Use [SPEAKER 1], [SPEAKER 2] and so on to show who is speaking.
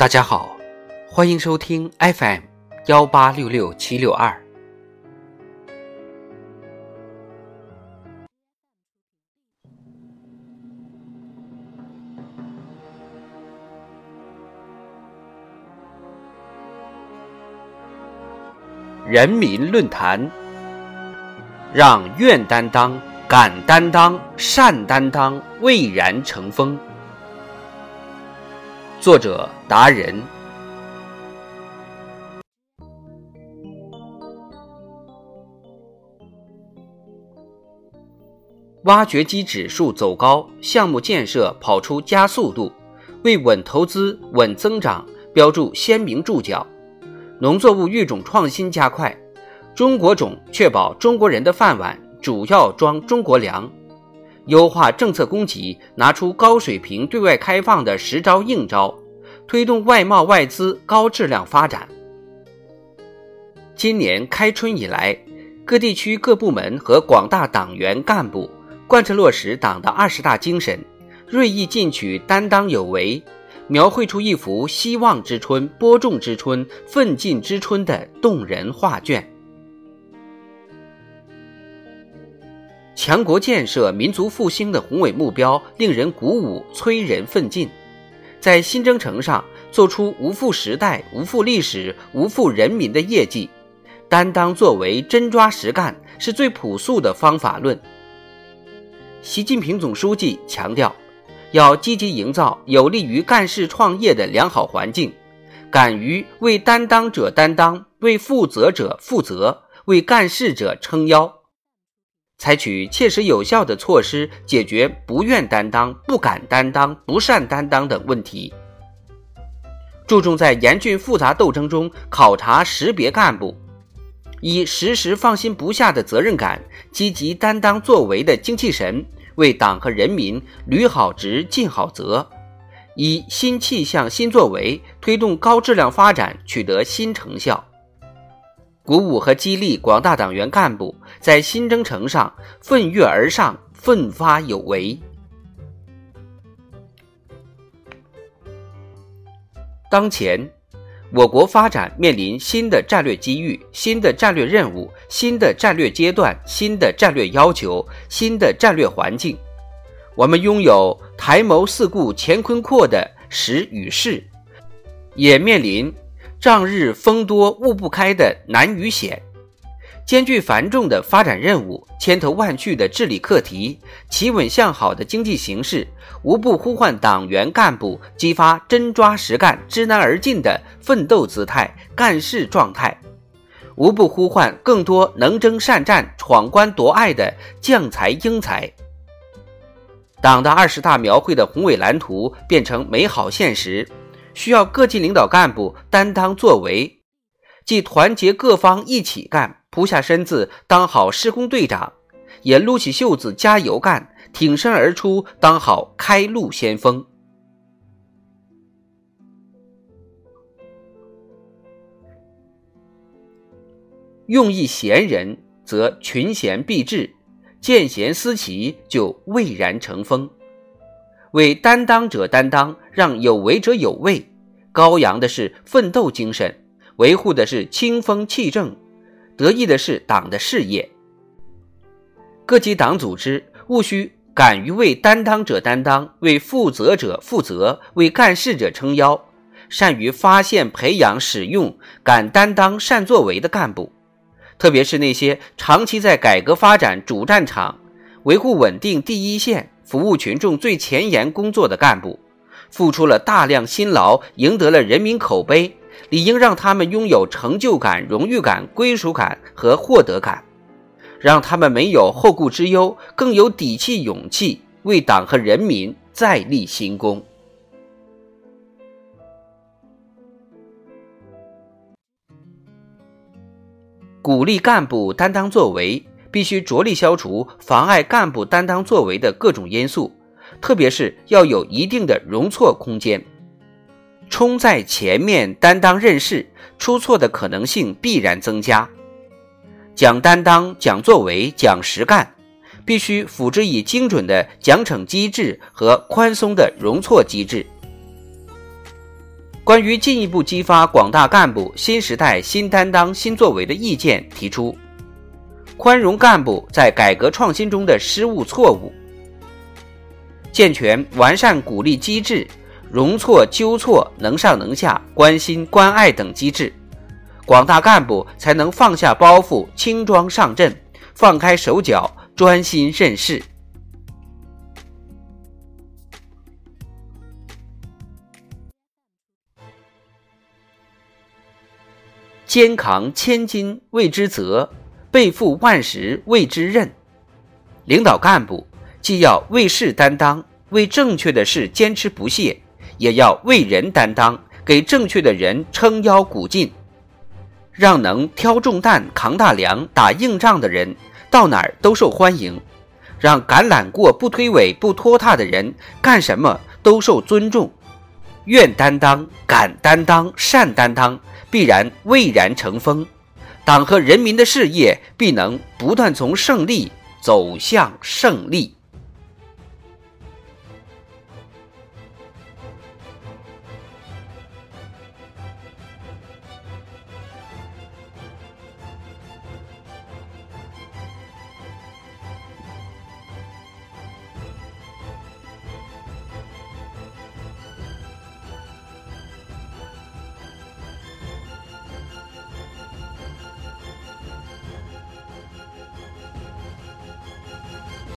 [SPEAKER 1] 大家好，欢迎收听 FM 幺八六六七六二。人民论坛，让愿担当、敢担当、善担当蔚然成风。作者达人。挖掘机指数走高，项目建设跑出加速度，为稳投资、稳增长标注鲜明注脚。农作物育种创新加快，中国种确保中国人的饭碗，主要装中国粮。优化政策供给，拿出高水平对外开放的实招硬招，推动外贸外资高质量发展。今年开春以来，各地区各部门和广大党员干部贯彻落实党的二十大精神，锐意进取，担当有为，描绘出一幅希望之春、播种之春、奋进之春的动人画卷。强国建设、民族复兴的宏伟目标令人鼓舞，催人奋进。在新征程上做出无负时代、无负历史、无负人民的业绩，担当作为、真抓实干是最朴素的方法论。习近平总书记强调，要积极营造有利于干事创业的良好环境，敢于为担当者担当，为负责者负责，为干事者撑腰。采取切实有效的措施，解决不愿担当、不敢担当、不善担当等问题。注重在严峻复杂斗争中考察识别干部，以时时放心不下的责任感、积极担当作为的精气神，为党和人民履好职、尽好责，以新气象、新作为推动高质量发展，取得新成效。鼓舞和激励广大党员干部在新征程上奋跃而上、奋发有为。当前，我国发展面临新的战略机遇、新的战略任务、新的战略阶段、新的战略要求、新的战略环境。我们拥有台谋四顾乾坤阔的时与势，也面临。仗日风多雾不开的难与险，艰巨繁重的发展任务，千头万绪的治理课题，企稳向好的经济形势，无不呼唤党员干部激发真抓实干、知难而进的奋斗姿态、干事状态，无不呼唤更多能征善战、闯关夺爱的将才英才。党的二十大描绘的宏伟蓝图变成美好现实。需要各级领导干部担当作为，既团结各方一起干，扑下身子当好施工队长，也撸起袖子加油干，挺身而出当好开路先锋。用一贤人，则群贤毕至；见贤思齐，就蔚然成风。为担当者担当，让有为者有位，高扬的是奋斗精神，维护的是清风气正，得意的是党的事业。各级党组织务须敢于为担当者担当，为负责者负责，为干事者撑腰，善于发现、培养、使用敢担当、善作为的干部，特别是那些长期在改革发展主战场、维护稳定第一线。服务群众最前沿工作的干部，付出了大量辛劳，赢得了人民口碑，理应让他们拥有成就感、荣誉感、归属感和获得感，让他们没有后顾之忧，更有底气、勇气为党和人民再立新功。鼓励干部担当作为。必须着力消除妨碍干部担当作为的各种因素，特别是要有一定的容错空间。冲在前面担当任事，出错的可能性必然增加。讲担当、讲作为、讲实干，必须辅之以精准的奖惩机制和宽松的容错机制。关于进一步激发广大干部新时代新担当新作为的意见提出：宽容干部在改革创新中的失误错误，健全完善鼓励机制，容错纠错、能上能下、关心关爱等机制，广大干部才能放下包袱，轻装上阵，放开手脚，专心任事。肩扛千斤未之责，背负万石为之任。领导干部既要为事担当，为正确的事坚持不懈，也要为人担当，给正确的人撑腰鼓劲，让能挑重担、扛大梁、打硬仗的人到哪儿都受欢迎，让敢揽过、不推诿、不拖沓的人干什么都受尊重。愿担当、敢担当、善担当。必然蔚然成风，党和人民的事业必能不断从胜利走向胜利。